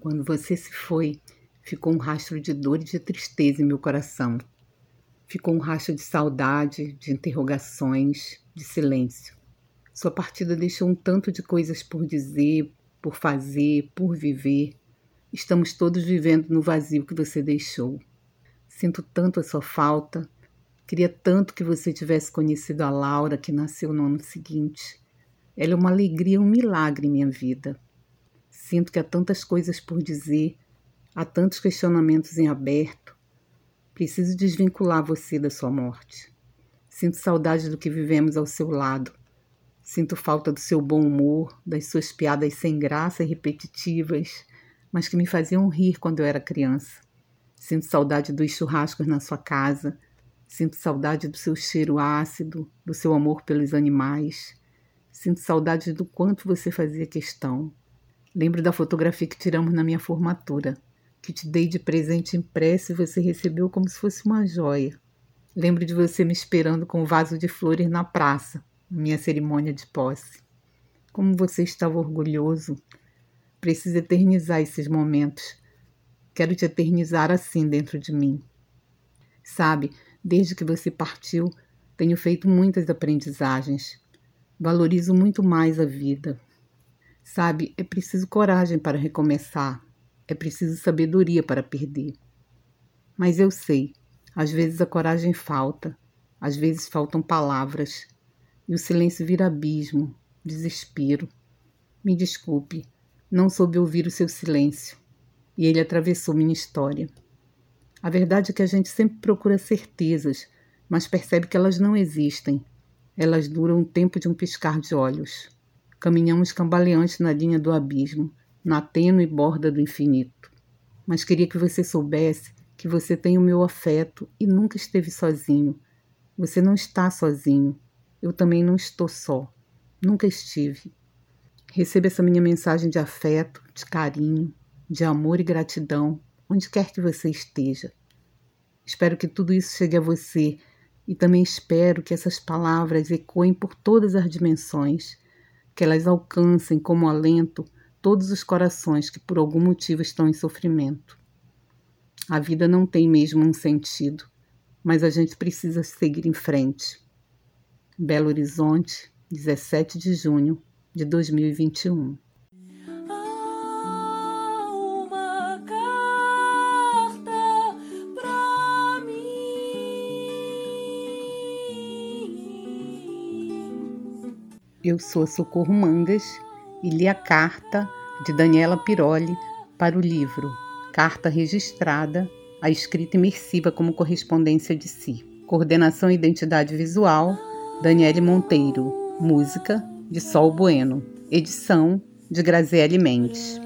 Quando você se foi, ficou um rastro de dor e de tristeza em meu coração. Ficou um rastro de saudade, de interrogações, de silêncio. Sua partida deixou um tanto de coisas por dizer, por fazer, por viver. Estamos todos vivendo no vazio que você deixou. Sinto tanto a sua falta. Queria tanto que você tivesse conhecido a Laura, que nasceu no ano seguinte. Ela é uma alegria, um milagre em minha vida. Sinto que há tantas coisas por dizer, há tantos questionamentos em aberto. Preciso desvincular você da sua morte. Sinto saudade do que vivemos ao seu lado. Sinto falta do seu bom humor, das suas piadas sem graça e repetitivas, mas que me faziam rir quando eu era criança. Sinto saudade dos churrascos na sua casa. Sinto saudade do seu cheiro ácido, do seu amor pelos animais. Sinto saudade do quanto você fazia questão. Lembro da fotografia que tiramos na minha formatura, que te dei de presente impresso e você recebeu como se fosse uma joia. Lembro de você me esperando com um vaso de flores na praça, na minha cerimônia de posse. Como você estava orgulhoso. Preciso eternizar esses momentos. Quero te eternizar assim dentro de mim. Sabe, desde que você partiu, tenho feito muitas aprendizagens. Valorizo muito mais a vida. Sabe, é preciso coragem para recomeçar, é preciso sabedoria para perder. Mas eu sei, às vezes a coragem falta, às vezes faltam palavras, e o silêncio vira abismo, desespero. Me desculpe, não soube ouvir o seu silêncio, e ele atravessou minha história. A verdade é que a gente sempre procura certezas, mas percebe que elas não existem. Elas duram o tempo de um piscar de olhos. Caminhamos cambaleantes na linha do abismo, na tênue borda do infinito. Mas queria que você soubesse que você tem o meu afeto e nunca esteve sozinho. Você não está sozinho. Eu também não estou só. Nunca estive. Receba essa minha mensagem de afeto, de carinho, de amor e gratidão, onde quer que você esteja. Espero que tudo isso chegue a você e também espero que essas palavras ecoem por todas as dimensões que elas alcancem como alento todos os corações que por algum motivo estão em sofrimento. A vida não tem mesmo um sentido, mas a gente precisa seguir em frente. Belo Horizonte, 17 de junho de 2021. Eu sou Socorro Mangas e li a carta de Daniela Piroli para o livro Carta Registrada, a escrita imersiva como correspondência de si. Coordenação e identidade visual, Daniele Monteiro. Música, de Sol Bueno. Edição, de Graziele Mendes.